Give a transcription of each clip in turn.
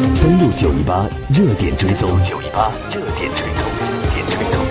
登录九一八热点追踪，九一八热点追踪，热点追踪。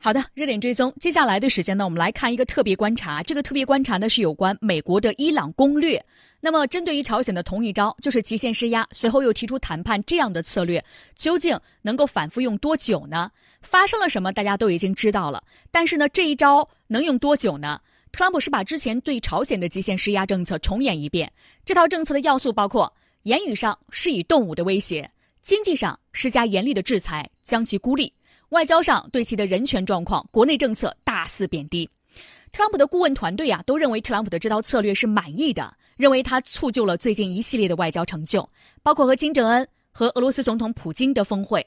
好的，热点追踪。接下来的时间呢，我们来看一个特别观察。这个特别观察呢是有关美国的伊朗攻略。那么，针对于朝鲜的同一招，就是极限施压，随后又提出谈判这样的策略，究竟能够反复用多久呢？发生了什么，大家都已经知道了。但是呢，这一招能用多久呢？特朗普是把之前对朝鲜的极限施压政策重演一遍。这套政策的要素包括：言语上施以动武的威胁，经济上施加严厉的制裁，将其孤立。外交上对其的人权状况、国内政策大肆贬低，特朗普的顾问团队啊都认为特朗普的这套策略是满意的，认为他促就了最近一系列的外交成就，包括和金正恩和俄罗斯总统普京的峰会。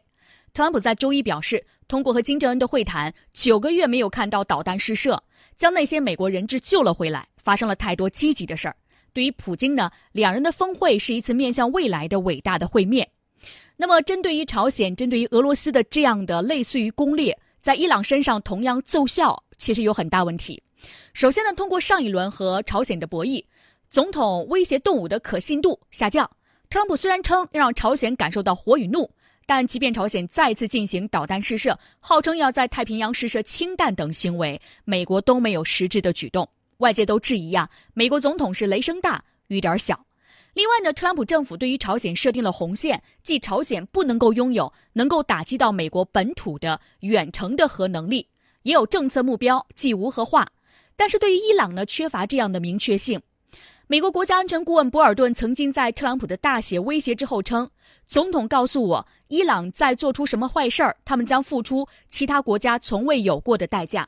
特朗普在周一表示，通过和金正恩的会谈，九个月没有看到导弹试射，将那些美国人质救了回来，发生了太多积极的事儿。对于普京呢，两人的峰会是一次面向未来的伟大的会面。那么，针对于朝鲜、针对于俄罗斯的这样的类似于攻略，在伊朗身上同样奏效，其实有很大问题。首先呢，通过上一轮和朝鲜的博弈，总统威胁动武的可信度下降。特朗普虽然称要让朝鲜感受到火与怒，但即便朝鲜再次进行导弹试射，号称要在太平洋试射氢弹等行为，美国都没有实质的举动。外界都质疑啊，美国总统是雷声大雨点小。另外呢，特朗普政府对于朝鲜设定了红线，即朝鲜不能够拥有能够打击到美国本土的远程的核能力，也有政策目标，即无核化。但是对于伊朗呢，缺乏这样的明确性。美国国家安全顾问博尔顿曾经在特朗普的大写威胁之后称：“总统告诉我，伊朗在做出什么坏事儿，他们将付出其他国家从未有过的代价。”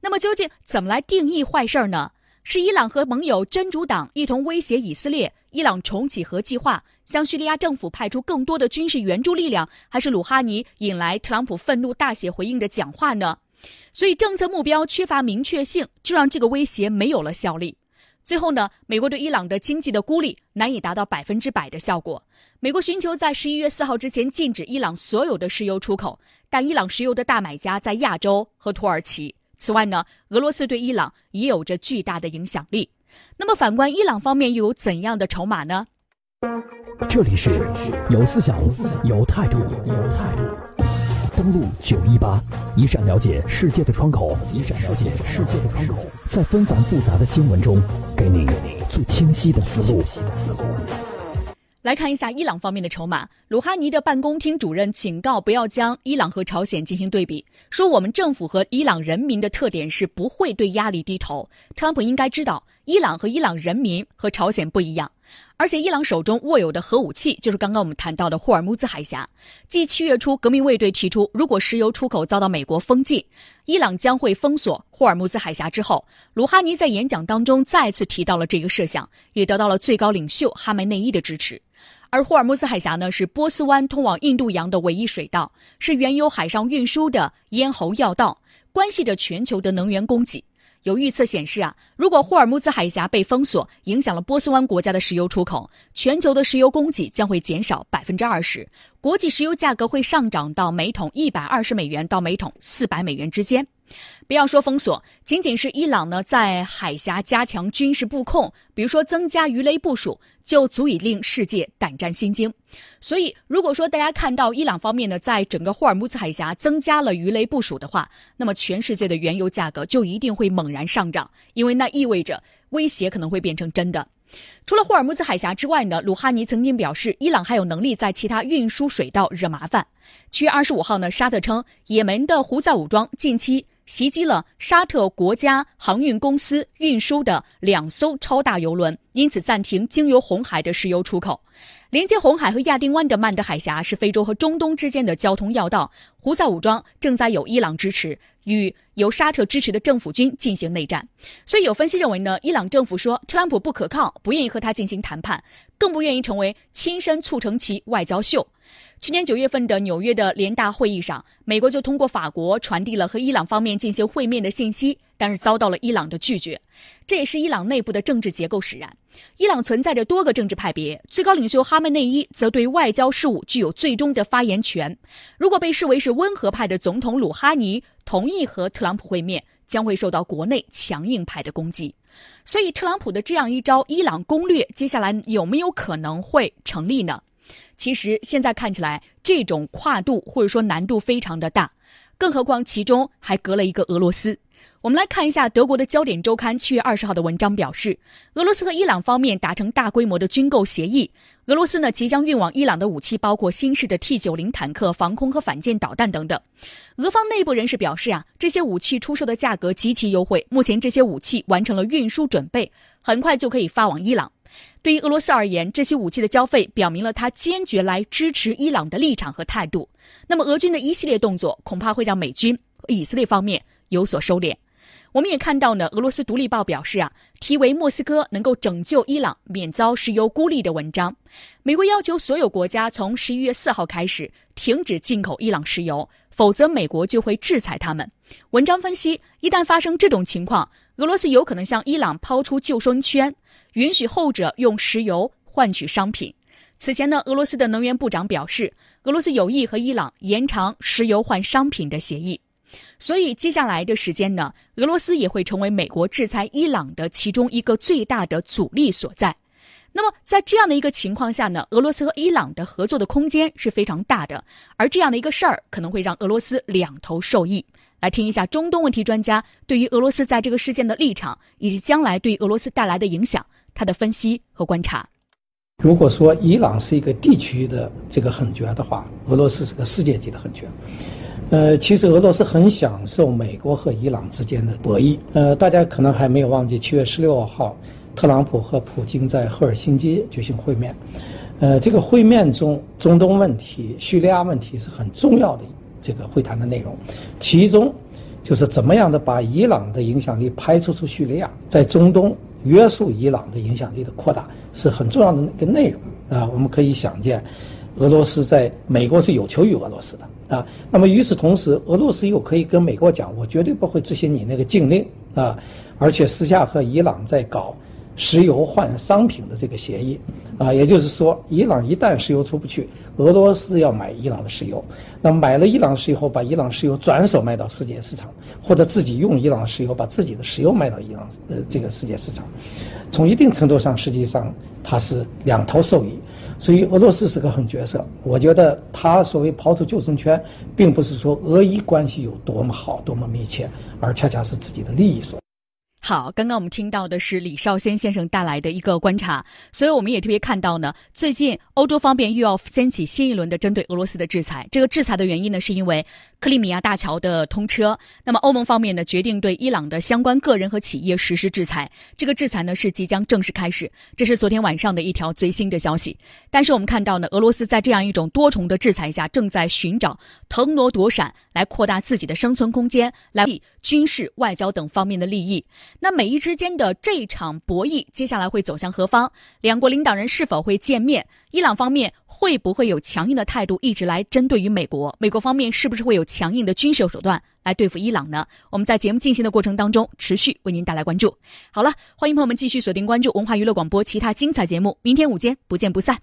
那么究竟怎么来定义坏事儿呢？是伊朗和盟友真主党一同威胁以色列，伊朗重启核计划，向叙利亚政府派出更多的军事援助力量，还是鲁哈尼引来特朗普愤怒大写回应的讲话呢？所以政策目标缺乏明确性，就让这个威胁没有了效力。最后呢，美国对伊朗的经济的孤立难以达到百分之百的效果。美国寻求在十一月四号之前禁止伊朗所有的石油出口，但伊朗石油的大买家在亚洲和土耳其。此外呢，俄罗斯对伊朗也有着巨大的影响力。那么，反观伊朗方面又有怎样的筹码呢？这里是有思想、有态度、有态度。登录九一八，一扇了解世界的窗口，一扇了解世界的窗口，在纷繁复杂的新闻中，给你最清晰的思路。来看一下伊朗方面的筹码。鲁哈尼的办公厅主任警告不要将伊朗和朝鲜进行对比，说我们政府和伊朗人民的特点是不会对压力低头。特朗普应该知道，伊朗和伊朗人民和朝鲜不一样。而且，伊朗手中握有的核武器就是刚刚我们谈到的霍尔木兹海峡。继七月初革命卫队提出，如果石油出口遭到美国封禁，伊朗将会封锁霍尔木兹海峡之后，鲁哈尼在演讲当中再次提到了这个设想，也得到了最高领袖哈梅内伊的支持。而霍尔木兹海峡呢，是波斯湾通往印度洋的唯一水道，是原油海上运输的咽喉要道，关系着全球的能源供给。有预测显示啊，如果霍尔木兹海峡被封锁，影响了波斯湾国家的石油出口，全球的石油供给将会减少百分之二十，国际石油价格会上涨到每桶一百二十美元到每桶四百美元之间。不要说封锁，仅仅是伊朗呢在海峡加强军事布控，比如说增加鱼雷部署，就足以令世界胆战心惊。所以，如果说大家看到伊朗方面呢在整个霍尔木兹海峡增加了鱼雷部署的话，那么全世界的原油价格就一定会猛然上涨，因为那意味着威胁可能会变成真的。除了霍尔木兹海峡之外呢，鲁哈尼曾经表示，伊朗还有能力在其他运输水道惹麻烦。七月二十五号呢，沙特称，也门的胡塞武装近期。袭击了沙特国家航运公司运输的两艘超大油轮，因此暂停经由红海的石油出口。连接红海和亚丁湾的曼德海峡是非洲和中东之间的交通要道。胡塞武装正在有伊朗支持，与由沙特支持的政府军进行内战。所以有分析认为呢，伊朗政府说特朗普不可靠，不愿意和他进行谈判，更不愿意成为亲身促成其外交秀。去年九月份的纽约的联大会议上，美国就通过法国传递了和伊朗方面进行会面的信息，但是遭到了伊朗的拒绝。这也是伊朗内部的政治结构使然。伊朗存在着多个政治派别，最高领袖哈梅内伊则对外交事务具有最终的发言权。如果被视为是温和派的总统鲁哈尼同意和特朗普会面，将会受到国内强硬派的攻击。所以，特朗普的这样一招伊朗攻略，接下来有没有可能会成立呢？其实现在看起来，这种跨度或者说难度非常的大，更何况其中还隔了一个俄罗斯。我们来看一下德国的焦点周刊七月二十号的文章表示，俄罗斯和伊朗方面达成大规模的军购协议。俄罗斯呢即将运往伊朗的武器包括新式的 T 九零坦克、防空和反舰导弹等等。俄方内部人士表示啊，这些武器出售的价格极其优惠，目前这些武器完成了运输准备，很快就可以发往伊朗。对于俄罗斯而言，这些武器的交费表明了他坚决来支持伊朗的立场和态度。那么，俄军的一系列动作恐怕会让美军、以色列方面有所收敛。我们也看到呢，俄罗斯独立报表示啊，题为“莫斯科能够拯救伊朗免遭石油孤立”的文章。美国要求所有国家从十一月四号开始停止进口伊朗石油，否则美国就会制裁他们。文章分析，一旦发生这种情况，俄罗斯有可能向伊朗抛出救生圈，允许后者用石油换取商品。此前呢，俄罗斯的能源部长表示，俄罗斯有意和伊朗延长石油换商品的协议。所以接下来的时间呢，俄罗斯也会成为美国制裁伊朗的其中一个最大的阻力所在。那么在这样的一个情况下呢，俄罗斯和伊朗的合作的空间是非常大的，而这样的一个事儿可能会让俄罗斯两头受益。来听一下中东问题专家对于俄罗斯在这个事件的立场，以及将来对俄罗斯带来的影响，他的分析和观察。如果说伊朗是一个地区的这个狠角的话，俄罗斯是个世界级的狠角。呃，其实俄罗斯很享受美国和伊朗之间的博弈。呃，大家可能还没有忘记，七月十六号，特朗普和普京在赫尔辛基举行会面。呃，这个会面中，中东问题、叙利亚问题是很重要的这个会谈的内容。其中，就是怎么样的把伊朗的影响力排除出叙利亚，在中东约束伊朗的影响力的扩大是很重要的一个内容啊。我们可以想见，俄罗斯在美国是有求于俄罗斯的。啊，那么与此同时，俄罗斯又可以跟美国讲，我绝对不会执行你那个禁令啊，而且私下和伊朗在搞石油换商品的这个协议，啊，也就是说，伊朗一旦石油出不去，俄罗斯要买伊朗的石油，那买了伊朗石油，把伊朗石油转手卖到世界市场，或者自己用伊朗石油把自己的石油卖到伊朗呃这个世界市场，从一定程度上，实际上它是两头受益。所以俄罗斯是个狠角色，我觉得他所谓抛出救生圈，并不是说俄伊关系有多么好、多么密切，而恰恰是自己的利益所。好，刚刚我们听到的是李少先先生带来的一个观察，所以我们也特别看到呢，最近欧洲方面又要掀起新一轮的针对俄罗斯的制裁。这个制裁的原因呢，是因为克里米亚大桥的通车。那么欧盟方面呢，决定对伊朗的相关个人和企业实施制裁。这个制裁呢，是即将正式开始。这是昨天晚上的一条最新的消息。但是我们看到呢，俄罗斯在这样一种多重的制裁下，正在寻找腾挪躲闪，来扩大自己的生存空间，来军事、外交等方面的利益。那美伊之间的这场博弈，接下来会走向何方？两国领导人是否会见面？伊朗方面会不会有强硬的态度，一直来针对于美国？美国方面是不是会有强硬的军事手段来对付伊朗呢？我们在节目进行的过程当中，持续为您带来关注。好了，欢迎朋友们继续锁定关注文化娱乐广播其他精彩节目，明天午间不见不散。